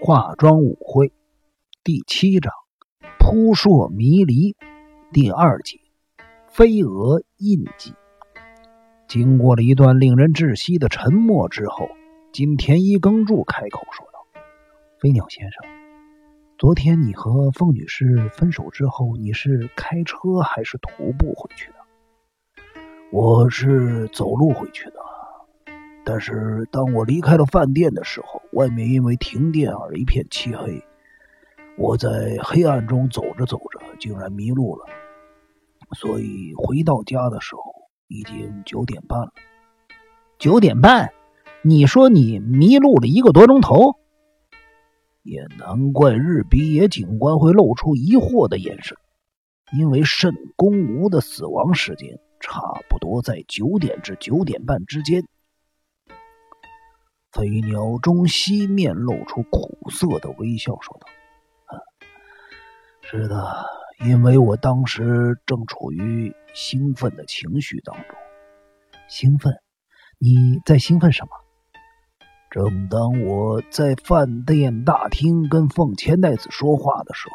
化妆舞会第七章扑朔迷离第二节飞蛾印记。经过了一段令人窒息的沉默之后，金田一耕助开口说道：“飞鸟先生，昨天你和凤女士分手之后，你是开车还是徒步回去的？”“我是走路回去的。”但是当我离开了饭店的时候，外面因为停电而一片漆黑。我在黑暗中走着走着，竟然迷路了。所以回到家的时候已经九点半了。九点半？你说你迷路了一个多钟头？也难怪日比野警官会露出疑惑的眼神，因为慎公吾的死亡时间差不多在九点至九点半之间。飞鸟中西面露出苦涩的微笑，说道：“是的，因为我当时正处于兴奋的情绪当中。兴奋？你在兴奋什么？正当我在饭店大厅跟凤千代子说话的时候，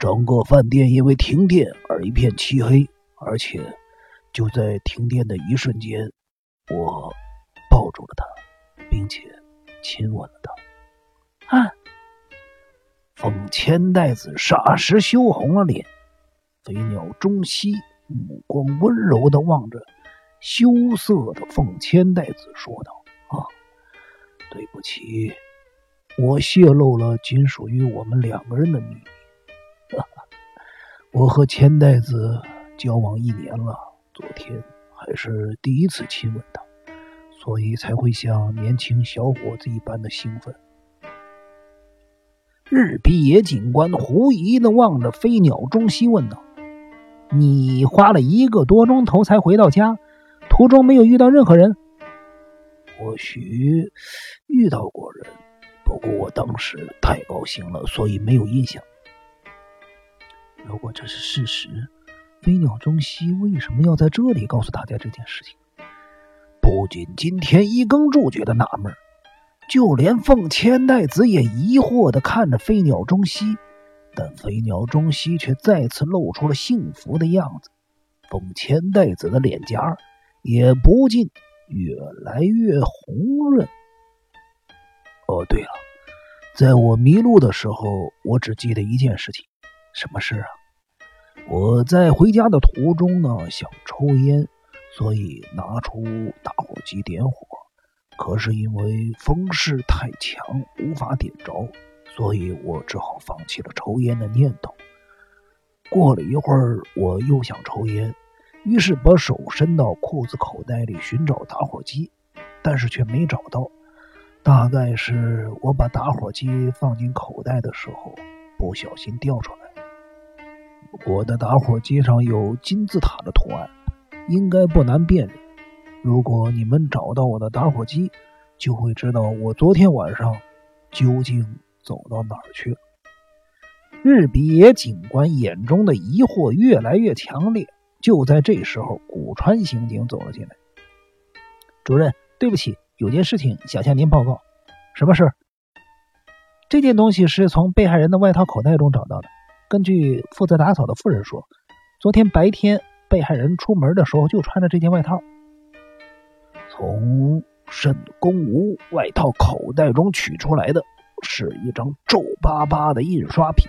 整个饭店因为停电而一片漆黑，而且就在停电的一瞬间，我抱住了他。”并且亲吻了他。啊！凤千代子霎时羞红了脸。飞鸟中西目光温柔的望着羞涩的凤千代子，说道：“啊，对不起，我泄露了仅属于我们两个人的秘密。我和千代子交往一年了，昨天还是第一次亲吻她。”所以才会像年轻小伙子一般的兴奋。日比野警官狐疑的望着飞鸟中西问道：“你花了一个多钟头才回到家，途中没有遇到任何人？或许遇到过人，不过我当时太高兴了，所以没有印象。如果这是事实，飞鸟中西为什么要在这里告诉大家这件事情？”不仅今天一耕助觉得纳闷，就连凤千代子也疑惑的看着飞鸟中西，但飞鸟中西却再次露出了幸福的样子，凤千代子的脸颊也不禁越来越红润。哦，对了，在我迷路的时候，我只记得一件事情，什么事啊？我在回家的途中呢，想抽烟。所以拿出打火机点火，可是因为风势太强，无法点着，所以我只好放弃了抽烟的念头。过了一会儿，我又想抽烟，于是把手伸到裤子口袋里寻找打火机，但是却没找到。大概是我把打火机放进口袋的时候不小心掉出来。我的打火机上有金字塔的图案。应该不难辨认。如果你们找到我的打火机，就会知道我昨天晚上究竟走到哪儿去了。日比野警官眼中的疑惑越来越强烈。就在这时候，古川刑警走了进来。主任，对不起，有件事情想向您报告。什么事？这件东西是从被害人的外套口袋中找到的。根据负责打扫的妇人说，昨天白天。被害人出门的时候就穿着这件外套。从沈公吾外套口袋中取出来的是一张皱巴巴的印刷品。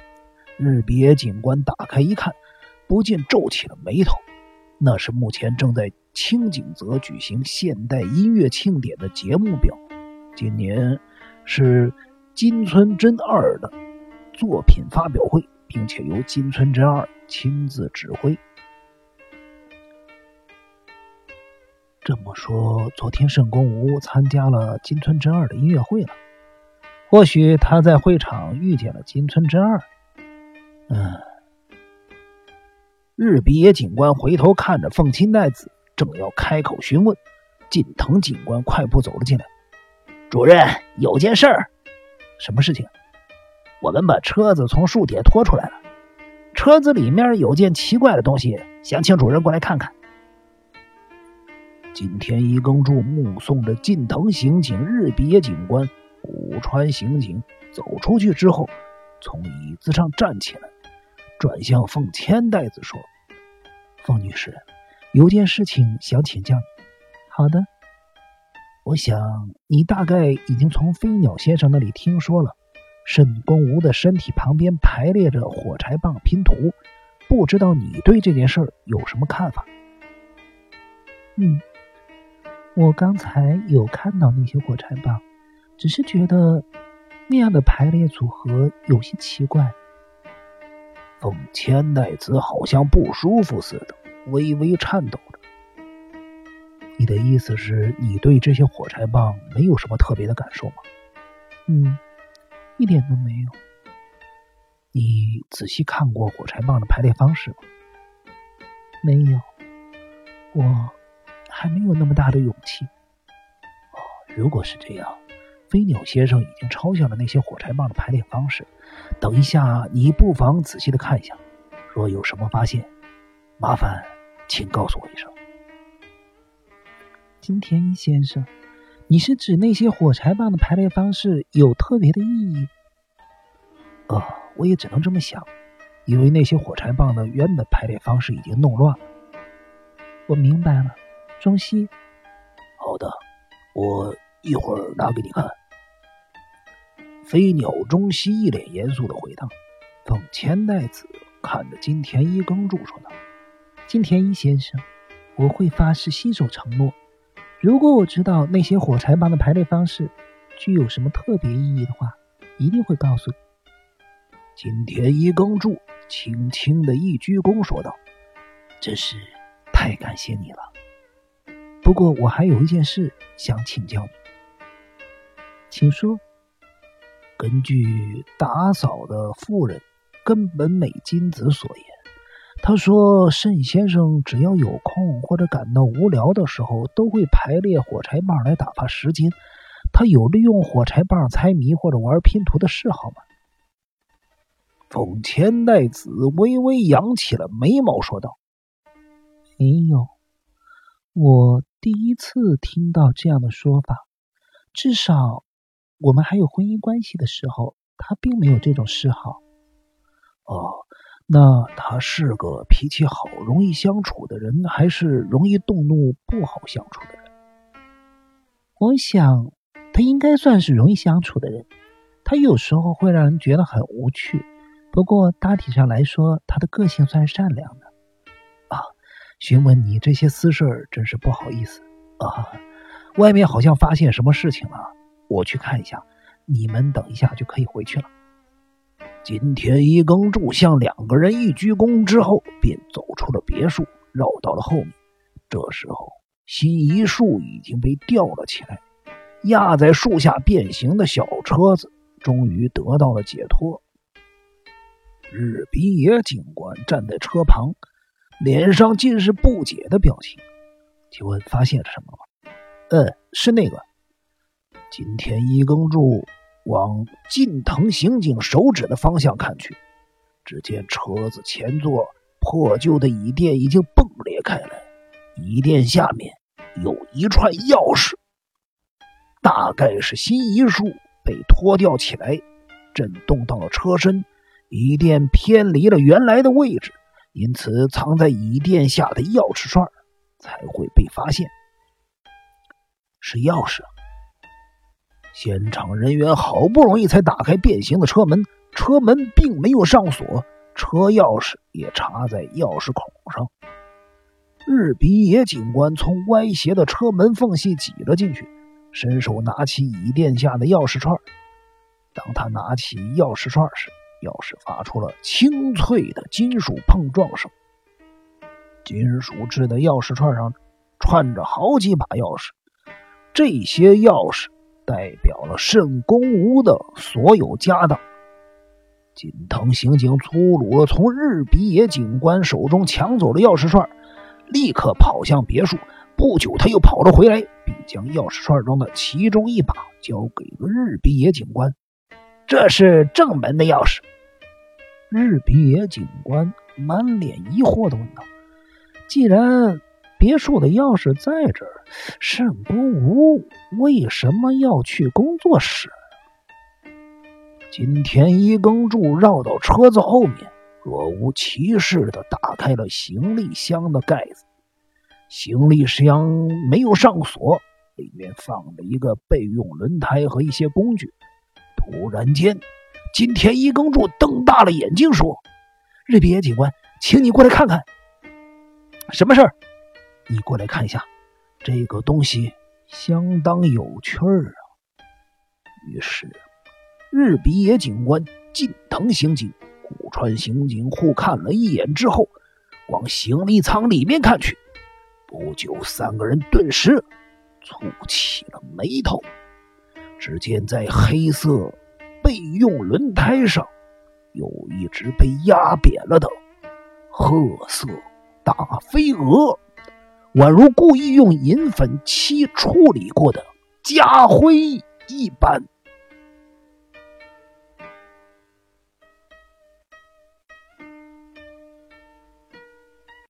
日别警官打开一看，不禁皱起了眉头。那是目前正在清景泽举行现代音乐庆典的节目表。今年是金村真二的作品发表会，并且由金村真二亲自指挥。这么说，昨天盛公吾参加了金村真二的音乐会了。或许他在会场遇见了金村真二。嗯。日比野警官回头看着凤青奈子，正要开口询问，近藤警官快步走了进来。主任，有件事儿。什么事情？我们把车子从树底下拖出来了，车子里面有件奇怪的东西，想请主任过来看看。金田一耕助目送着近藤刑警、日比野警官、古川刑警走出去之后，从椅子上站起来，转向凤千代子说：“凤女士，有件事情想请教你。好的，我想你大概已经从飞鸟先生那里听说了，沈公吾的身体旁边排列着火柴棒拼图，不知道你对这件事有什么看法？”嗯，我刚才有看到那些火柴棒，只是觉得那样的排列组合有些奇怪。凤千代子好像不舒服似的，微微颤抖着。你的意思是你对这些火柴棒没有什么特别的感受吗？嗯，一点都没有。你仔细看过火柴棒的排列方式吗？没有，我。还没有那么大的勇气。哦，如果是这样，飞鸟先生已经抄下了那些火柴棒的排列方式。等一下，你不妨仔细的看一下，若有什么发现，麻烦请告诉我一声。金田一先生，你是指那些火柴棒的排列方式有特别的意义？呃，我也只能这么想，因为那些火柴棒的原本排列方式已经弄乱了。我明白了。中西，好的，我一会儿拿给你看。飞鸟中西一脸严肃的回答。凤千代子看着金田一耕助说道：“金田一先生，我会发誓信守承诺。如果我知道那些火柴棒的排列方式具有什么特别意义的话，一定会告诉你。”金田一耕助轻轻的一鞠躬说道：“真是太感谢你了。”不过我还有一件事想请教你，请说。根据打扫的妇人根本美金子所言，他说慎先生只要有空或者感到无聊的时候，都会排列火柴棒来打发时间。他有利用火柴棒猜谜或者玩拼图的嗜好吗？凤千代子微微扬起了眉毛，说道：“没有，我。”第一次听到这样的说法，至少我们还有婚姻关系的时候，他并没有这种嗜好。哦，那他是个脾气好、容易相处的人，还是容易动怒、不好相处的人？我想他应该算是容易相处的人。他有时候会让人觉得很无趣，不过大体上来说，他的个性算善良的。询问你这些私事真是不好意思啊！外面好像发现什么事情了，我去看一下。你们等一下就可以回去了。金田一耕助向两个人一鞠躬之后，便走出了别墅，绕到了后面。这时候，新一树已经被吊了起来，压在树下变形的小车子终于得到了解脱。日比野警官站在车旁。脸上尽是不解的表情，请问发现了什么吗？嗯，是那个。金田一耕助往近藤刑警手指的方向看去，只见车子前座破旧的椅垫已经崩裂开来，椅垫下面有一串钥匙，大概是新一树被拖吊起来，震动到了车身，椅垫偏离了原来的位置。因此，藏在椅垫下的钥匙串才会被发现。是钥匙。现场人员好不容易才打开变形的车门，车门并没有上锁，车钥匙也插在钥匙孔上。日比野警官从歪斜的车门缝隙挤了进去，伸手拿起椅垫下的钥匙串。当他拿起钥匙串时，钥匙发出了清脆的金属碰撞声。金属制的钥匙串上串着好几把钥匙，这些钥匙代表了圣公屋的所有家当。金藤刑警粗鲁的从日比野警官手中抢走了钥匙串，立刻跑向别墅。不久，他又跑了回来，并将钥匙串中的其中一把交给了日比野警官。这是正门的钥匙。日比野警官满脸疑惑的问道：“既然别墅的钥匙在这儿，慎公吾为什么要去工作室？”金田一耕助绕到车子后面，若无其事的打开了行李箱的盖子。行李箱没有上锁，里面放着一个备用轮胎和一些工具。突然间，金田一耕助瞪大了眼睛说：“日比野警官，请你过来看看，什么事儿？你过来看一下，这个东西相当有趣儿啊。”于是。日比野警官、近藤刑警、古川刑警互看了一眼之后，往行李舱里面看去。不久，三个人顿时蹙起了眉头。只见在黑色备用轮胎上，有一只被压扁了的褐色大飞蛾，宛如故意用银粉漆处理过的家徽一般。